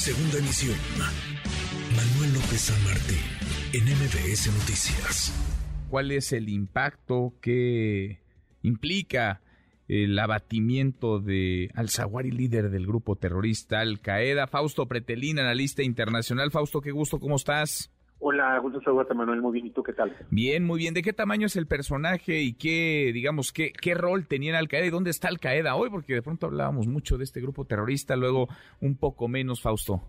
Segunda emisión. Manuel López San Martín, en MBS Noticias. ¿Cuál es el impacto que implica el abatimiento de Al-Zawari, líder del grupo terrorista Al Qaeda? Fausto Pretelín, analista internacional. Fausto, qué gusto, ¿cómo estás? Hola, gusto saludarte, Manuel. Muy bien, ¿y tú qué tal? Bien, muy bien. ¿De qué tamaño es el personaje y qué, digamos, qué, qué rol tenía en Al Qaeda y dónde está Al Qaeda hoy? Porque de pronto hablábamos mucho de este grupo terrorista, luego un poco menos, Fausto.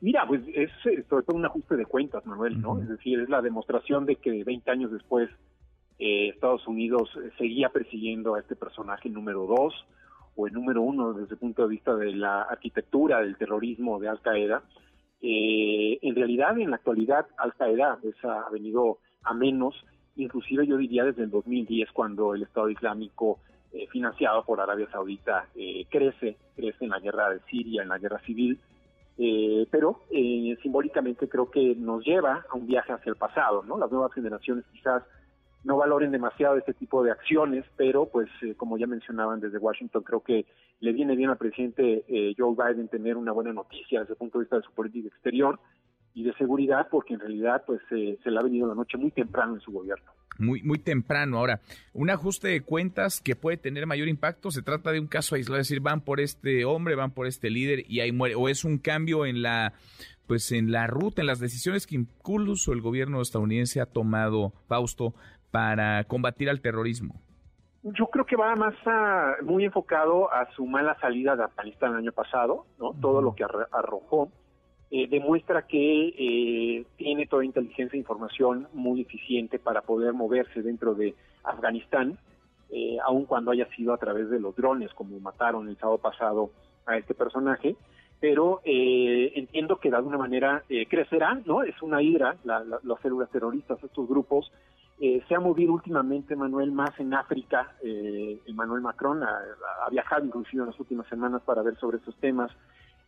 Mira, pues es sobre todo un ajuste de cuentas, Manuel, ¿no? Es decir, es la demostración de que 20 años después eh, Estados Unidos seguía persiguiendo a este personaje número dos o el número uno desde el punto de vista de la arquitectura del terrorismo de Al Qaeda eh, en realidad, en la actualidad, Al Qaeda pues, ha venido a menos, inclusive yo diría desde el 2010, cuando el Estado Islámico, eh, financiado por Arabia Saudita, eh, crece, crece en la guerra de Siria, en la guerra civil, eh, pero simbólicamente creo que nos lleva a un viaje hacia el pasado, ¿no? Las nuevas generaciones quizás no valoren demasiado este tipo de acciones, pero pues eh, como ya mencionaban desde Washington, creo que le viene bien al presidente eh, Joe Biden tener una buena noticia desde el punto de vista de su política exterior y de seguridad, porque en realidad pues se le ha venido la noche muy temprano en su gobierno. Muy, muy temprano. Ahora, un ajuste de cuentas que puede tener mayor impacto, se trata de un caso aislado, es decir, van por este hombre, van por este líder y ahí muere, o es un cambio en la pues en la ruta, en las decisiones que incluso el gobierno estadounidense ha tomado, Fausto, para combatir al terrorismo? Yo creo que va más muy enfocado a su mala salida de Afganistán el año pasado, ¿no? Todo lo que arrojó eh, demuestra que eh, tiene toda inteligencia e información muy eficiente para poder moverse dentro de Afganistán, eh, aun cuando haya sido a través de los drones, como mataron el sábado pasado a este personaje. Pero entiendo que de alguna manera crecerá, ¿no? Es una hidra, las células terroristas, estos grupos, eh, se ha movido últimamente, Manuel, más en África. Eh, Emmanuel Macron ha, viajado inclusive en las últimas semanas para ver sobre estos temas,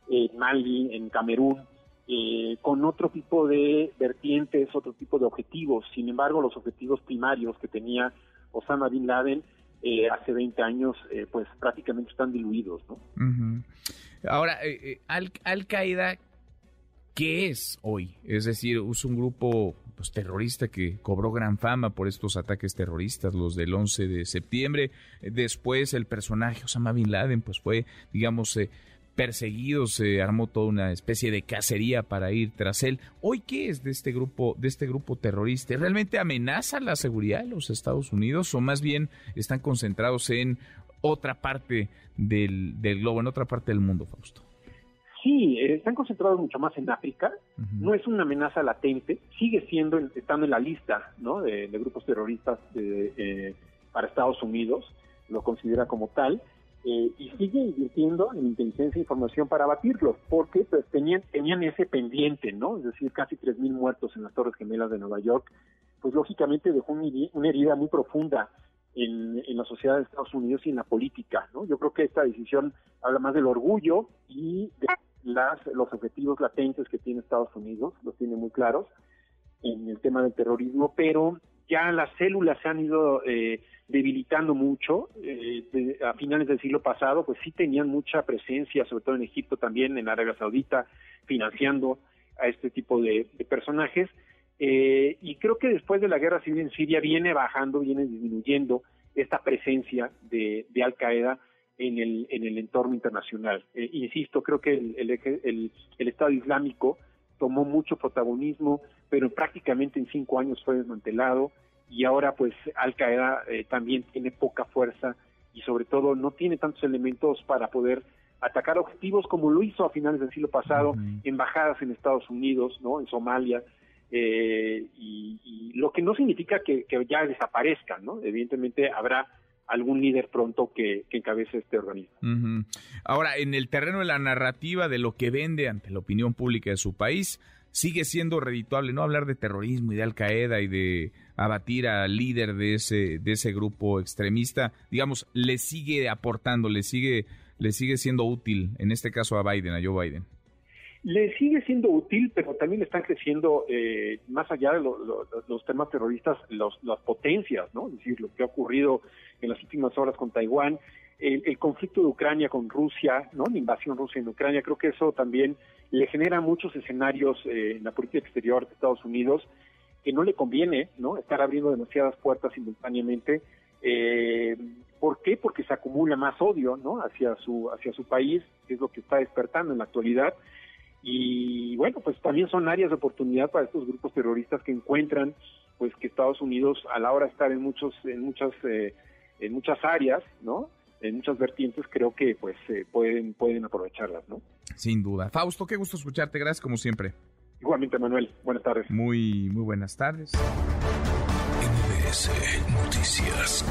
en Mali, en Camerún, eh, con otro tipo de vertientes, otro tipo de objetivos. Sin embargo, los objetivos primarios que tenía Osama Bin Laden eh, hace 20 años, pues prácticamente están diluidos. ¿no? Ahora, Al-Qaeda, ¿qué es hoy? Es decir, es un grupo pues, terrorista que cobró gran fama por estos ataques terroristas, los del 11 de septiembre. Después el personaje Osama Bin Laden pues fue, digamos, eh, perseguido, se armó toda una especie de cacería para ir tras él. Hoy qué es de este grupo, de este grupo terrorista? ¿Realmente amenaza la seguridad de los Estados Unidos o más bien están concentrados en otra parte del, del globo, en otra parte del mundo, Fausto? Sí, eh, están concentrados mucho más en África. No es una amenaza latente, sigue siendo estando en la lista ¿no? de, grupos terroristas eh, para Estados Unidos, lo considera como tal, eh, y sigue invirtiendo en inteligencia e información para abatirlos, porque pues, tenían, tenían ese pendiente, ¿no? Es decir, casi 3.000 muertos en las Torres Gemelas de Nueva York, pues lógicamente dejó una herida muy profunda en, la sociedad de Estados Unidos y en la política, ¿no? Yo creo que esta decisión habla más del orgullo y de las, los objetivos latentes que tiene Estados Unidos, los tiene muy claros en el tema del terrorismo, pero ya las células se han ido eh, debilitando mucho. Eh, a finales del siglo pasado, pues sí tenían mucha presencia, sobre todo en Egipto también, en Arabia Saudita, financiando a este tipo de, personajes. Eh, y creo que después de la guerra civil en Siria viene bajando, viene disminuyendo esta presencia de, de Al Qaeda en el, en el entorno internacional. Eh, insisto, creo que el, el, el, Estado Islámico tomó mucho protagonismo, pero prácticamente en cinco años fue desmantelado y ahora pues Al Qaeda eh, también tiene poca fuerza y sobre todo no tiene tantos elementos para poder atacar objetivos como lo hizo a finales del siglo pasado, embajadas en Estados Unidos, no, en Somalia, eh, y, lo que no significa que, ya desaparezcan, ¿no? Evidentemente habrá algún líder pronto que, encabece este organismo. Ahora, en el terreno de la narrativa de lo que vende ante la opinión pública de su país, sigue siendo redituable no hablar de terrorismo y de Al Qaeda y de abatir al líder de ese de ese grupo extremista, digamos, le sigue aportando, le sigue le sigue siendo útil en este caso a Biden, a Joe Biden le sigue siendo útil, pero también están creciendo eh, más allá de los temas terroristas, las potencias, ¿no? Es decir, lo que ha ocurrido en las últimas horas con Taiwán, el, conflicto de Ucrania con Rusia, ¿no? La invasión rusa en Ucrania, creo que eso también le genera muchos escenarios eh, en la política exterior de Estados Unidos que no le conviene, ¿no? Estar abriendo demasiadas puertas simultáneamente. Eh, ¿Por qué? Porque se acumula más odio, ¿no? Hacia su hacia su país, que es lo que está despertando en la actualidad. Y bueno, pues también son áreas de oportunidad para estos grupos terroristas que encuentran, pues que Estados Unidos a la hora de estar en muchos en muchas eh, en muchas áreas, ¿no? en muchas vertientes creo que pues eh, pueden pueden aprovecharlas, ¿no? Sin duda. Fausto, qué gusto escucharte, gracias como siempre. Igualmente, Manuel. Buenas tardes. Muy muy buenas tardes. MBS Noticias.